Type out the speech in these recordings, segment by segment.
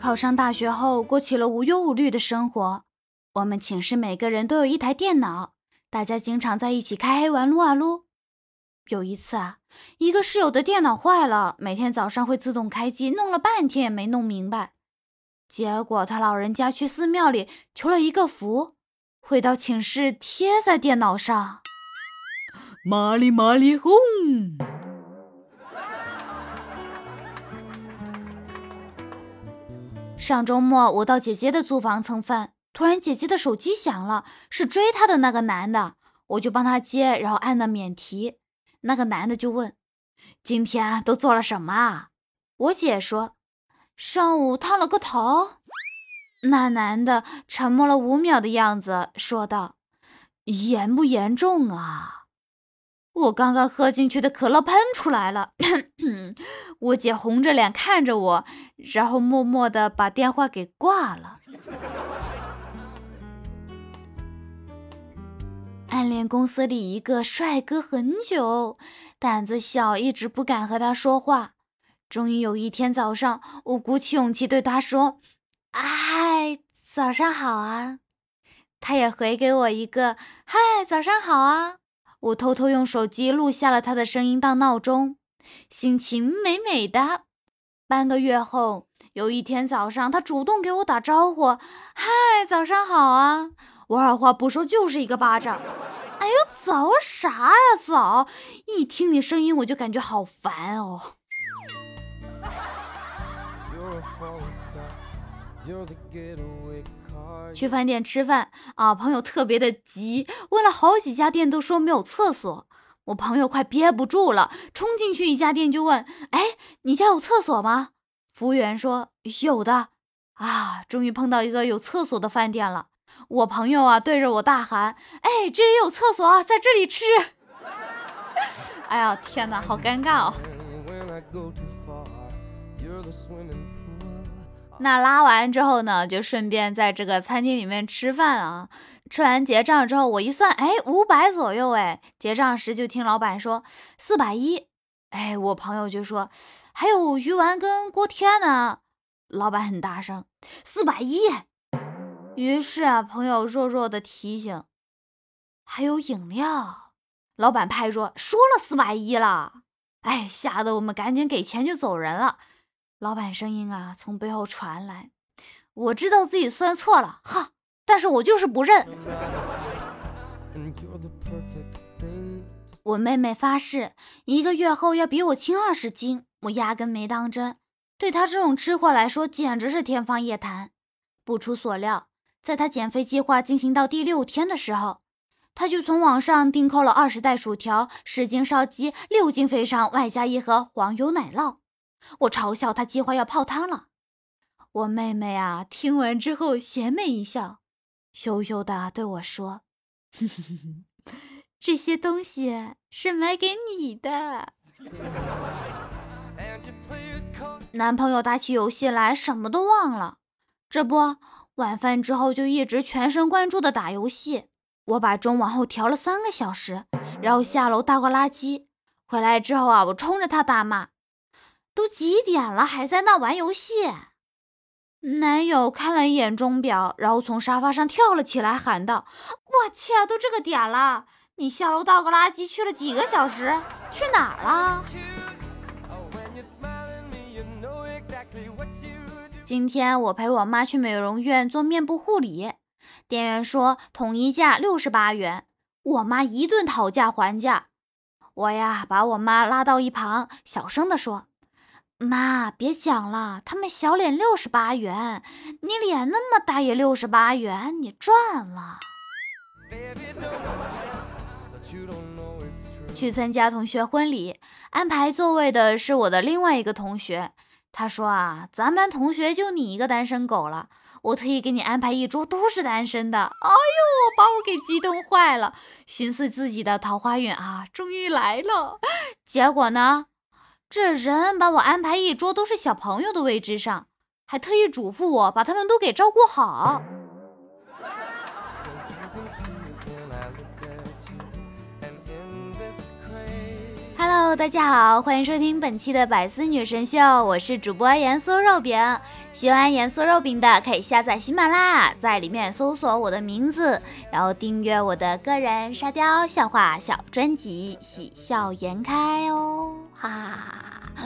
考上大学后，过起了无忧无虑的生活。我们寝室每个人都有一台电脑，大家经常在一起开黑玩撸啊撸。有一次啊，一个室友的电脑坏了，每天早上会自动开机，弄了半天也没弄明白。结果他老人家去寺庙里求了一个符，回到寝室贴在电脑上。麻利麻利哄。上周末我到姐姐的租房蹭饭，突然姐姐的手机响了，是追她的那个男的，我就帮她接，然后按了免提。那个男的就问：“今天都做了什么啊？”我姐说：“上午烫了个头。”那男的沉默了五秒的样子，说道：“严不严重啊？”我刚刚喝进去的可乐喷出来了。我姐红着脸看着我，然后默默的把电话给挂了。暗恋公司里一个帅哥很久，胆子小，一直不敢和他说话。终于有一天早上，我鼓起勇气对他说：“嗨，早上好啊！”他也回给我一个“嗨，早上好啊！”我偷偷用手机录下了他的声音当闹钟。心情美美的。半个月后，有一天早上，他主动给我打招呼：“嗨，早上好啊！”我二话不说就是一个巴掌。哎呦，早啥呀早！一听你声音我就感觉好烦哦。去饭店吃饭啊，朋友特别的急，问了好几家店都说没有厕所。我朋友快憋不住了，冲进去一家店就问：“哎，你家有厕所吗？”服务员说：“有的。”啊，终于碰到一个有厕所的饭店了。我朋友啊，对着我大喊：“哎，这也有厕所啊，在这里吃！” 哎呀，天哪，好尴尬哦。那拉完之后呢，就顺便在这个餐厅里面吃饭了。吃完结账之后，我一算，哎，五百左右，哎，结账时就听老板说四百一，哎，我朋友就说还有鱼丸跟锅贴呢，老板很大声，四百一。于是啊，朋友弱弱的提醒，还有饮料，老板拍桌说了四百一了，哎，吓得我们赶紧给钱就走人了。老板声音啊从背后传来，我知道自己算错了，哈。但是我就是不认。我妹妹发誓，一个月后要比我轻二十斤，我压根没当真。对她这种吃货来说，简直是天方夜谭。不出所料，在她减肥计划进行到第六天的时候，她就从网上订购了二十袋薯条、十斤烧鸡、六斤肥肠，外加一盒黄油奶酪。我嘲笑他计划要泡汤了。我妹妹啊，听完之后邪魅一笑。羞羞的对我说：“这些东西是买给你的。”男朋友打起游戏来什么都忘了，这不晚饭之后就一直全神贯注的打游戏。我把钟往后调了三个小时，然后下楼倒个垃圾。回来之后啊，我冲着他大骂：“都几点了，还在那玩游戏？”男友看了一眼钟表，然后从沙发上跳了起来，喊道：“我去，都这个点了，你下楼倒个垃圾去了几个小时？去哪儿了？”今天我陪我妈去美容院做面部护理，店员说统一价六十八元，我妈一顿讨价还价，我呀把我妈拉到一旁，小声地说。妈，别讲了，他们小脸六十八元，你脸那么大也六十八元，你赚了。去参加同学婚礼，安排座位的是我的另外一个同学。他说啊，咱班同学就你一个单身狗了，我特意给你安排一桌都是单身的。哎呦，把我给激动坏了，寻思自己的桃花运啊，终于来了。结果呢？这人把我安排一桌都是小朋友的位置上，还特意嘱咐我把他们都给照顾好。Hello，大家好，欢迎收听本期的百思女神秀，我是主播盐酥肉饼。喜欢盐酥肉饼的可以下载喜马拉雅，在里面搜索我的名字，然后订阅我的个人沙雕笑话小专辑《喜笑颜开》哦，哈哈。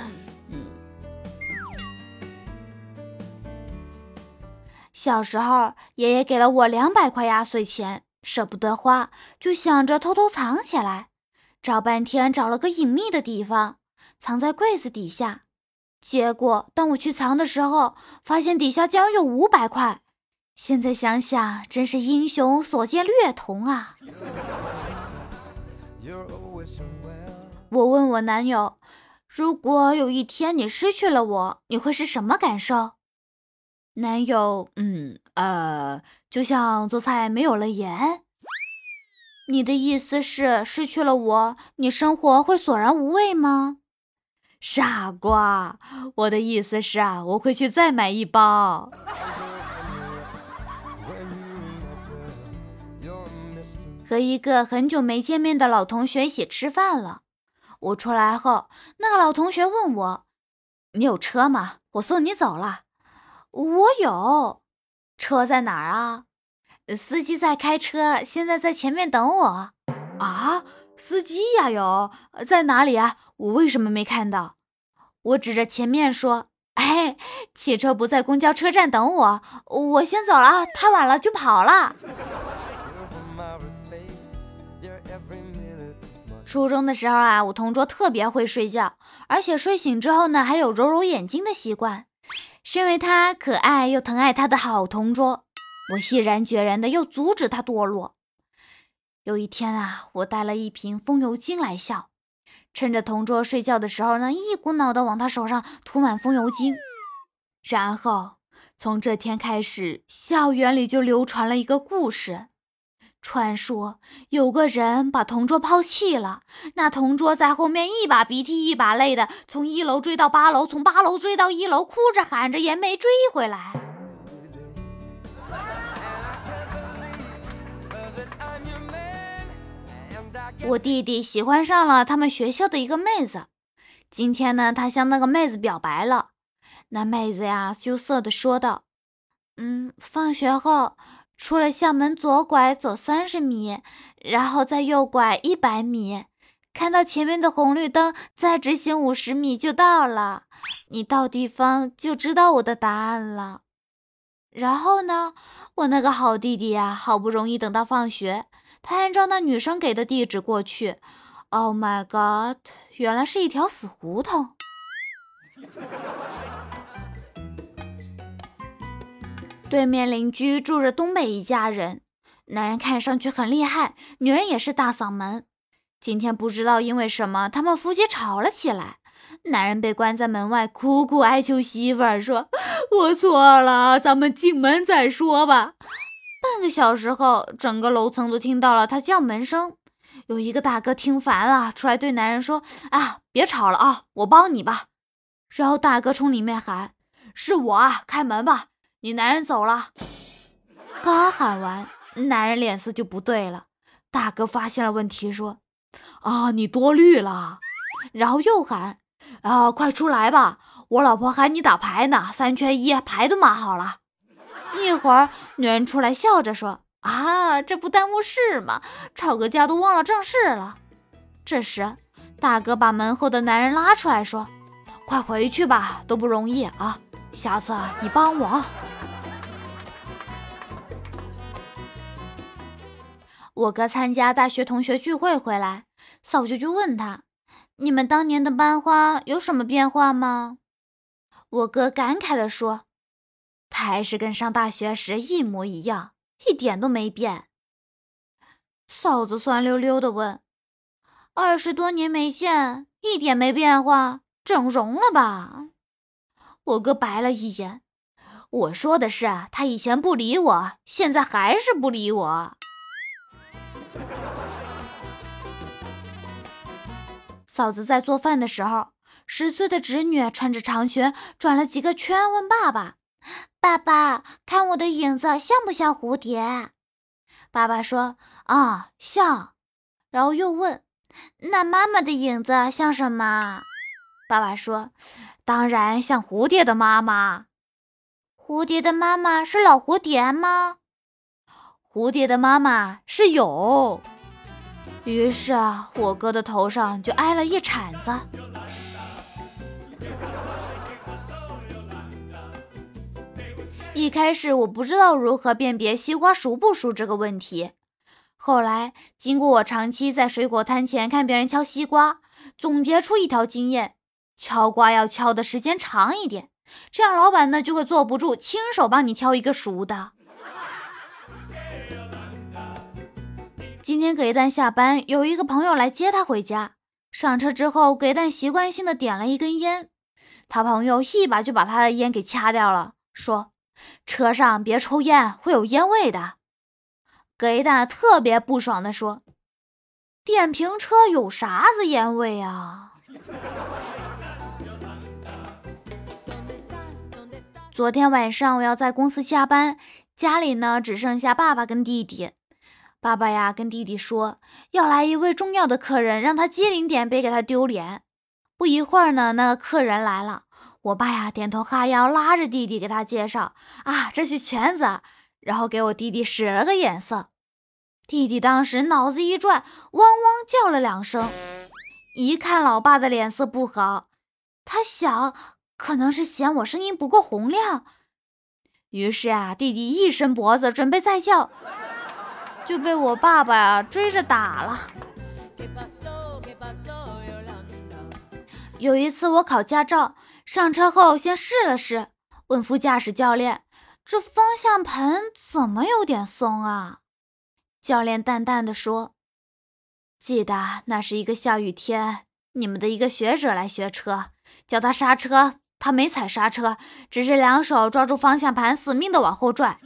小时候爷爷给了我两百块压岁钱，舍不得花，就想着偷偷藏起来。找半天，找了个隐秘的地方，藏在柜子底下。结果，当我去藏的时候，发现底下竟然有五百块。现在想想，真是英雄所见略同啊！我问我男友：“如果有一天你失去了我，你会是什么感受？”男友：“嗯，呃，就像做菜没有了盐。”你的意思是失去了我，你生活会索然无味吗？傻瓜，我的意思是啊，我会去再买一包。和一个很久没见面的老同学一起吃饭了，我出来后，那个老同学问我：“你有车吗？我送你走了。”我有，车在哪儿啊？司机在开车，现在在前面等我。啊，司机呀，有在哪里啊？我为什么没看到？我指着前面说：“ 哎，汽车不在公交车站等我，我先走了，太晚了就跑了。”初中的时候啊，我同桌特别会睡觉，而且睡醒之后呢，还有揉揉眼睛的习惯。身为他可爱又疼爱他的好同桌。我毅然决然的要阻止他堕落。有一天啊，我带了一瓶风油精来校，趁着同桌睡觉的时候呢，一股脑的往他手上涂满风油精。然后从这天开始，校园里就流传了一个故事：传说有个人把同桌抛弃了，那同桌在后面一把鼻涕一把泪的从一楼追到八楼，从八楼追到一楼，哭着喊着也没追回来。我弟弟喜欢上了他们学校的一个妹子，今天呢，他向那个妹子表白了。那妹子呀，羞涩的说道：“嗯，放学后出了校门，左拐走三十米，然后再右拐一百米，看到前面的红绿灯，再直行五十米就到了。你到地方就知道我的答案了。”然后呢，我那个好弟弟呀，好不容易等到放学。他按照那女生给的地址过去，Oh my god！原来是一条死胡同。对面邻居住着东北一家人，男人看上去很厉害，女人也是大嗓门。今天不知道因为什么，他们夫妻吵了起来。男人被关在门外，苦苦哀求媳妇儿说：“我错了，咱们进门再说吧。”半个小时后，整个楼层都听到了他叫门声。有一个大哥听烦了，出来对男人说：“啊，别吵了啊，我帮你吧。”然后大哥冲里面喊：“是我啊，开门吧，你男人走了。”刚喊完，男人脸色就不对了。大哥发现了问题，说：“啊，你多虑了。”然后又喊：“啊，快出来吧，我老婆喊你打牌呢，三缺一，牌都码好了。”一会儿，女人出来笑着说：“啊，这不耽误事吗？吵个架都忘了正事了。”这时，大哥把门后的男人拉出来说：“快回去吧，都不容易啊！下次你帮我。”我哥参加大学同学聚会回来，嫂舅就问他：“你们当年的班花有什么变化吗？”我哥感慨地说。还是跟上大学时一模一样，一点都没变。嫂子酸溜溜的问：“二十多年没见，一点没变化，整容了吧？”我哥白了一眼：“我说的是，他以前不理我，现在还是不理我。”嫂子在做饭的时候，十岁的侄女穿着长裙转了几个圈，问爸爸。爸爸，看我的影子像不像蝴蝶？爸爸说：“啊，像。”然后又问：“那妈妈的影子像什么？爸爸说：“当然像蝴蝶的妈妈。蝴蝶的妈妈是老蝴蝶吗？蝴蝶的妈妈是蛹。”于是啊，我哥的头上就挨了一铲子。一开始我不知道如何辨别西瓜熟不熟这个问题，后来经过我长期在水果摊前看别人敲西瓜，总结出一条经验：敲瓜要敲的时间长一点，这样老板呢就会坐不住，亲手帮你挑一个熟的。今天葛一蛋下班，有一个朋友来接他回家。上车之后，葛一蛋习惯性的点了一根烟，他朋友一把就把他的烟给掐掉了，说。车上别抽烟，会有烟味的。葛一蛋特别不爽地说：“电瓶车有啥子烟味啊？”昨天晚上我要在公司加班，家里呢只剩下爸爸跟弟弟。爸爸呀跟弟弟说要来一位重要的客人，让他机灵点，别给他丢脸。不一会儿呢，那客人来了。我爸呀，点头哈腰，拉着弟弟给他介绍啊，这是圈子，然后给我弟弟使了个眼色。弟弟当时脑子一转，汪汪叫了两声。一看老爸的脸色不好，他想可能是嫌我声音不够洪亮，于是啊，弟弟一伸脖子准备再叫，就被我爸爸呀追着打了。有一次我考驾照。上车后，先试了试，问副驾驶教练：“这方向盘怎么有点松啊？”教练淡淡的说：“记得那是一个下雨天，你们的一个学者来学车，叫他刹车，他没踩刹车，只是两手抓住方向盘，死命的往后拽，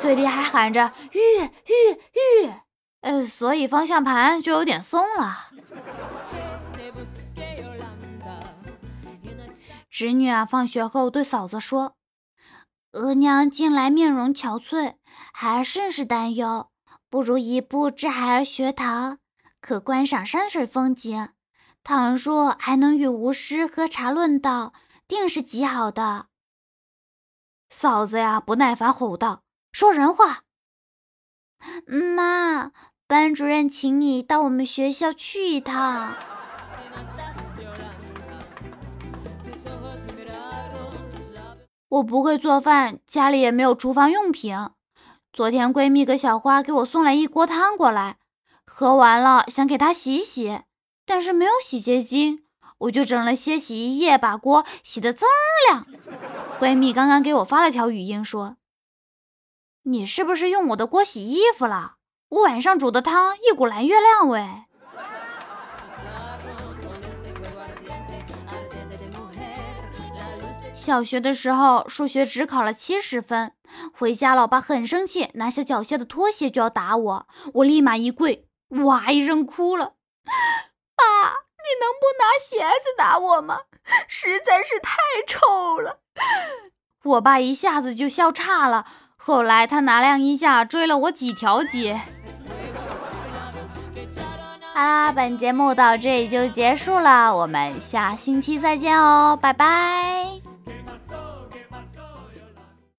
嘴里还喊着‘吁吁吁’，呃，所以方向盘就有点松了。”侄女啊，放学后对嫂子说：“额娘近来面容憔悴，孩儿甚是担忧。不如一步至孩儿学堂，可观赏山水风景。倘若还能与吴师喝茶论道，定是极好的。”嫂子呀，不耐烦吼道：“说人话！妈，班主任请你到我们学校去一趟。”我不会做饭，家里也没有厨房用品。昨天闺蜜个小花给我送来一锅汤过来，喝完了想给她洗洗，但是没有洗洁精，我就整了些洗衣液把锅洗得锃亮。闺蜜刚刚给我发了条语音说：“你是不是用我的锅洗衣服了？我晚上煮的汤一股蓝月亮味。”小学的时候，数学只考了七十分，回家，老爸很生气，拿下脚下的拖鞋就要打我，我立马一跪，哇一声哭了。爸，你能不拿鞋子打我吗？实在是太臭了。我爸一下子就笑岔了，后来他拿晾衣架追了我几条街。好啦，本节目到这里就结束了，我们下星期再见哦，拜拜。